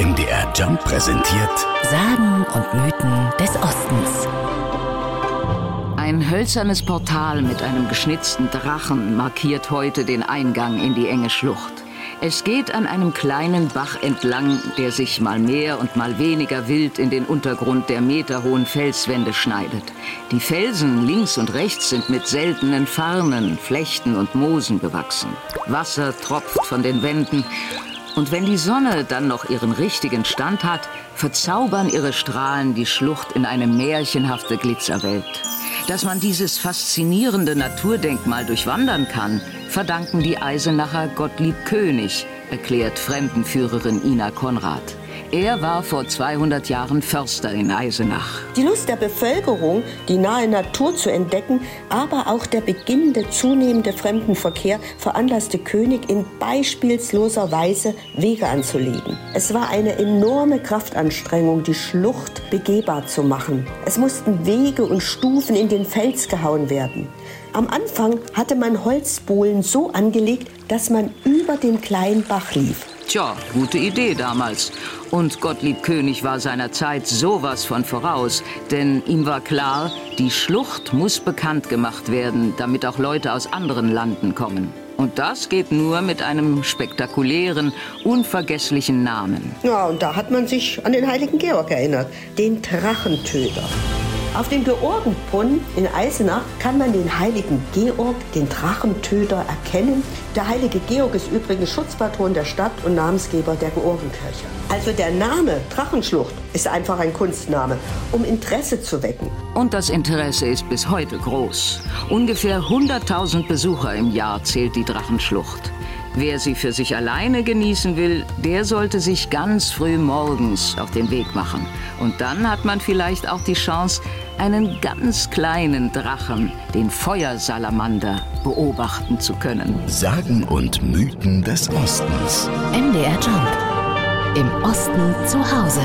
MDR Jump präsentiert Sagen und Mythen des Ostens. Ein hölzernes Portal mit einem geschnitzten Drachen markiert heute den Eingang in die enge Schlucht. Es geht an einem kleinen Bach entlang, der sich mal mehr und mal weniger wild in den Untergrund der meterhohen Felswände schneidet. Die Felsen links und rechts sind mit seltenen Farnen, Flechten und Moosen bewachsen. Wasser tropft von den Wänden und wenn die Sonne dann noch ihren richtigen Stand hat, verzaubern ihre Strahlen die Schlucht in eine märchenhafte Glitzerwelt. Dass man dieses faszinierende Naturdenkmal durchwandern kann, verdanken die Eisenacher Gottlieb König, erklärt Fremdenführerin Ina Konrad. Er war vor 200 Jahren Förster in Eisenach. Die Lust der Bevölkerung, die nahe Natur zu entdecken, aber auch der beginnende zunehmende Fremdenverkehr veranlasste König in beispielsloser Weise Wege anzulegen. Es war eine enorme Kraftanstrengung, die Schlucht begehbar zu machen. Es mussten Wege und Stufen in den Fels gehauen werden. Am Anfang hatte man Holzbohlen so angelegt, dass man über den kleinen Bach lief. Tja, gute Idee damals. Und Gottlieb König war seiner Zeit sowas von voraus, denn ihm war klar, die Schlucht muss bekannt gemacht werden, damit auch Leute aus anderen Landen kommen. Und das geht nur mit einem spektakulären, unvergesslichen Namen. Ja, und da hat man sich an den heiligen Georg erinnert, den Drachentöter. Auf dem Georgenbrunnen in Eisenach kann man den heiligen Georg, den Drachentöter, erkennen. Der heilige Georg ist übrigens Schutzpatron der Stadt und Namensgeber der Georgenkirche. Also der Name Drachenschlucht ist einfach ein Kunstname, um Interesse zu wecken. Und das Interesse ist bis heute groß. Ungefähr 100.000 Besucher im Jahr zählt die Drachenschlucht. Wer sie für sich alleine genießen will, der sollte sich ganz früh morgens auf den Weg machen. Und dann hat man vielleicht auch die Chance, einen ganz kleinen Drachen, den Feuersalamander, beobachten zu können. Sagen und Mythen des Ostens. MDR Jump. Im Osten zu Hause.